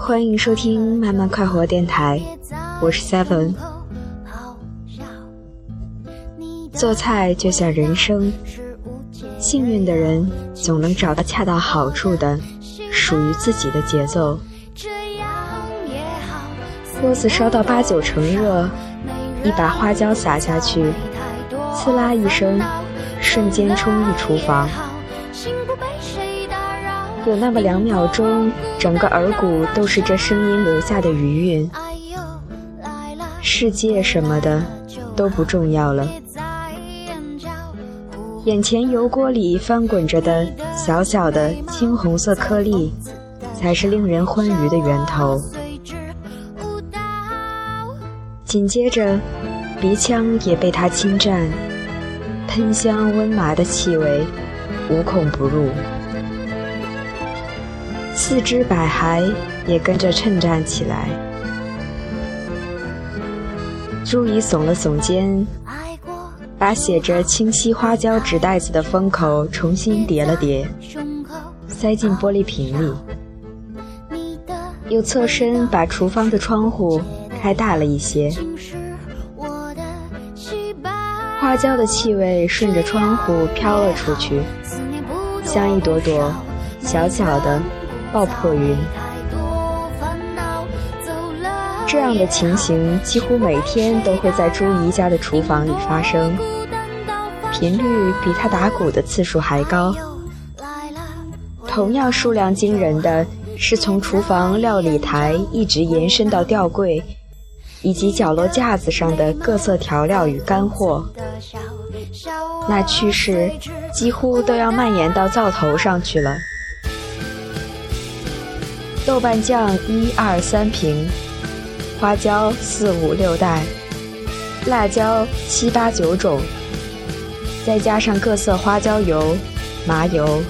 欢迎收听慢慢快活电台，我是 Seven。做菜就像人生，幸运的人总能找到恰到好处的属于自己的节奏。锅子烧到八九成热，一把花椒撒下去，刺啦一声，瞬间冲入厨房。有那么两秒钟，整个耳骨都是这声音留下的余韵。世界什么的都不重要了，眼前油锅里翻滚着的小小的青红色颗粒，才是令人欢愉的源头。紧接着，鼻腔也被它侵占，喷香温麻的气味无孔不入。四肢百骸也跟着称战起来。朱怡耸了耸肩，把写着“清晰花椒”纸袋子的封口重新叠了叠，塞进玻璃瓶里，又侧身把厨房的窗户开大了一些。花椒的气味顺着窗户飘了出去，像一朵朵小小的。爆破云，这样的情形几乎每天都会在朱姨家的厨房里发生，频率比她打鼓的次数还高。同样数量惊人的是，从厨房料理台一直延伸到吊柜，以及角落架子上的各色调料与干货，那趋势几乎都要蔓延到灶头上去了。豆瓣酱一二三瓶，花椒四五六袋，辣椒七八九种，再加上各色花椒油、麻油、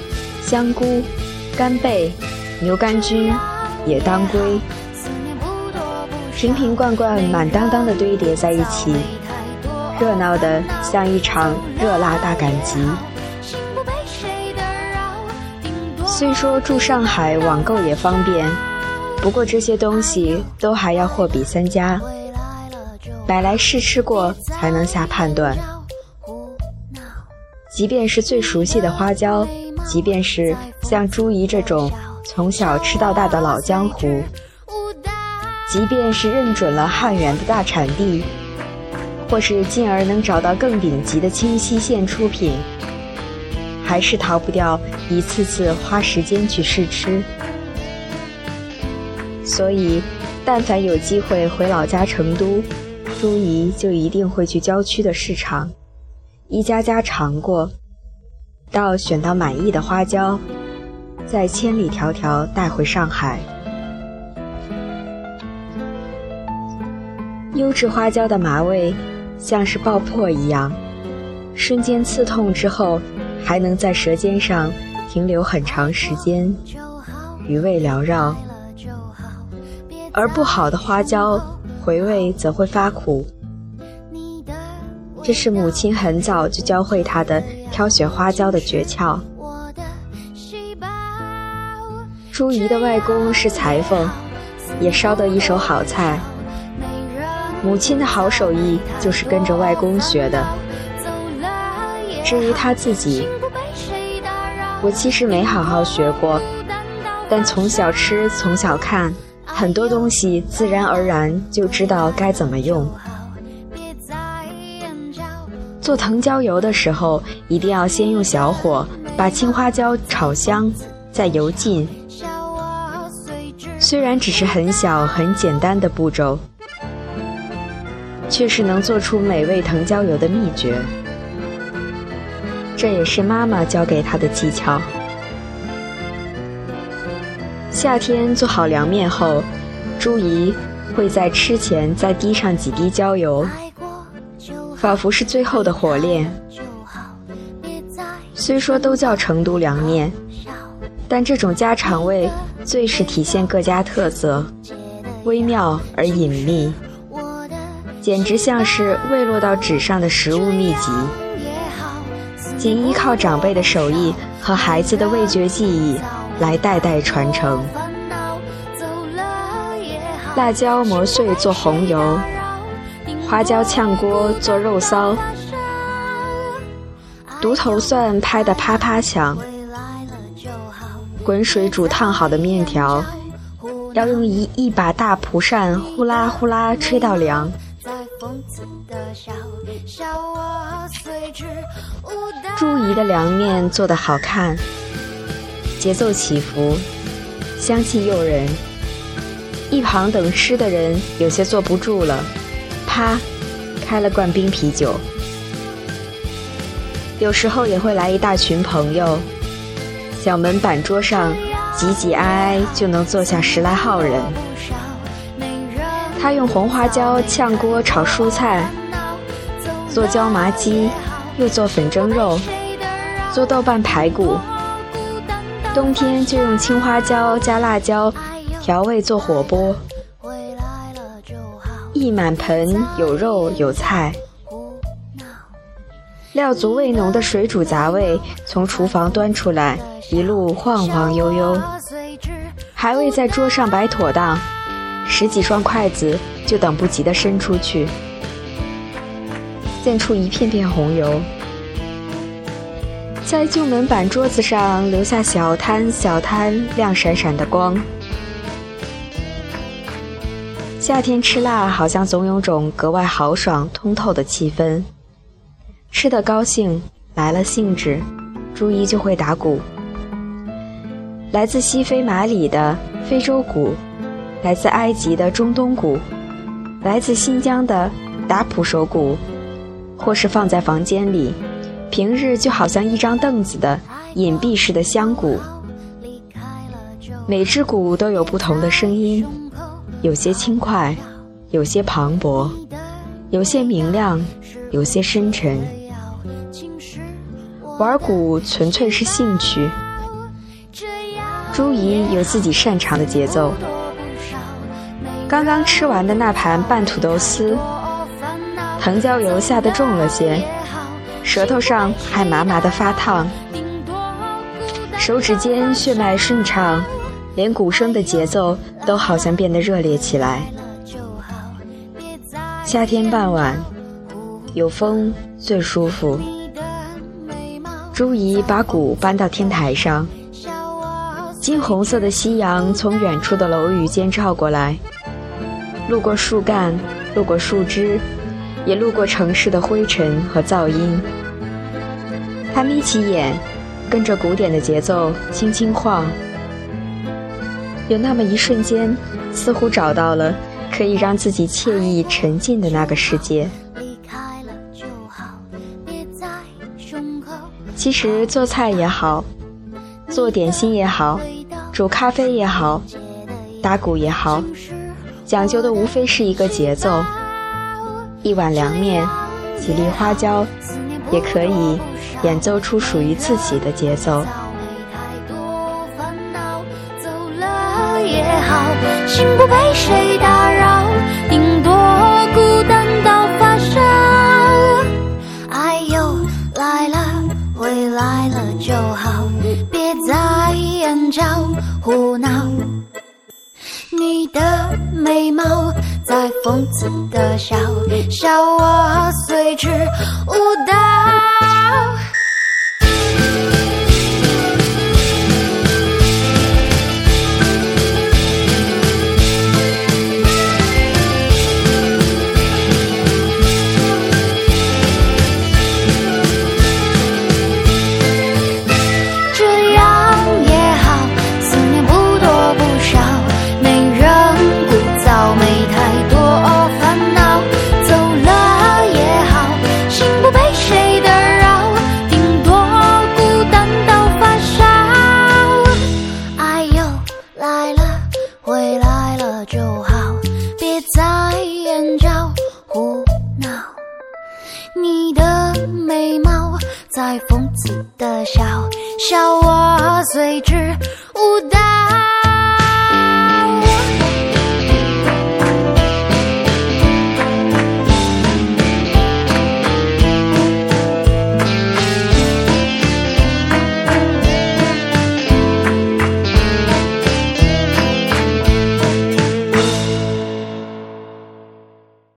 香菇、干贝、牛肝菌、野当归，瓶瓶罐罐满当当的堆叠在一起，热闹的像一场热辣大赶集。虽说住上海网购也方便，不过这些东西都还要货比三家，买来试吃过才能下判断。即便是最熟悉的花椒，即便是像朱怡这种从小吃到大的老江湖，即便是认准了汉源的大产地，或是进而能找到更顶级的清溪县出品。还是逃不掉一次次花时间去试吃，所以，但凡有机会回老家成都，朱怡就一定会去郊区的市场，一家家尝过，到选到满意的花椒，再千里迢迢带回上海。优质花椒的麻味，像是爆破一样，瞬间刺痛之后。还能在舌尖上停留很长时间，余味缭绕；而不好的花椒，回味则会发苦。这是母亲很早就教会他的挑选花椒的诀窍。朱怡的外公是裁缝，也烧得一手好菜。母亲的好手艺就是跟着外公学的。至于他自己，我其实没好好学过，但从小吃从小看，很多东西自然而然就知道该怎么用。做藤椒油的时候，一定要先用小火把青花椒炒香，再油浸。虽然只是很小很简单的步骤，却是能做出美味藤椒油的秘诀。这也是妈妈教给他的技巧。夏天做好凉面后，朱怡会在吃前再滴上几滴椒油，仿佛是最后的火炼。虽说都叫成都凉面，但这种家常味最是体现各家特色，微妙而隐秘，简直像是未落到纸上的食物秘籍。仅依靠长辈的手艺和孩子的味觉记忆来代代传承。辣椒磨碎做红油，花椒炝锅做肉臊，独头蒜拍得啪啪响。滚水煮烫好的面条，要用一一把大蒲扇呼啦呼啦吹到凉。朱姨的凉面做得好看，节奏起伏，香气诱人。一旁等吃的人有些坐不住了，啪，开了罐冰啤酒。有时候也会来一大群朋友。小门板桌上，挤挤挨挨就能坐下十来号人。他用红花椒炝锅炒蔬菜，做椒麻鸡，又做粉蒸肉，做豆瓣排骨。冬天就用青花椒加辣椒调味做火锅，一满盆有肉有菜。料足味浓的水煮杂味从厨房端出来，一路晃晃悠悠，还未在桌上摆妥当，十几双筷子就等不及地伸出去，溅出一片片红油，在旧门板桌子上留下小摊小摊亮闪闪的光。夏天吃辣，好像总有种格外豪爽通透的气氛。吃得高兴，来了兴致，朱一就会打鼓。来自西非马里的非洲鼓，来自埃及的中东鼓，来自新疆的达普手鼓，或是放在房间里，平日就好像一张凳子的隐蔽式的香鼓。每只鼓都有不同的声音，有些轻快，有些磅礴，有些明亮，有些深沉。玩鼓纯粹是兴趣。朱怡有自己擅长的节奏。刚刚吃完的那盘拌土豆丝，藤椒油下的重了些，舌头上还麻麻的发烫，手指间血脉顺畅，连鼓声的节奏都好像变得热烈起来。夏天傍晚，有风最舒服。朱怡把鼓搬到天台上，金红色的夕阳从远处的楼宇间照过来，路过树干，路过树枝，也路过城市的灰尘和噪音。他眯起眼，跟着鼓点的节奏轻轻晃，有那么一瞬间，似乎找到了可以让自己惬意沉浸的那个世界。其实做菜也好，做点心也好，煮咖啡也好，打鼓也好，讲究的无非是一个节奏。一碗凉面，几粒花椒，也可以演奏出属于自己的节奏。心不被谁打扰，顶多孤单到发烧。爱又来了。回来了就好，别再眼角胡闹。你的眉毛讽刺的笑，笑我随之舞蹈。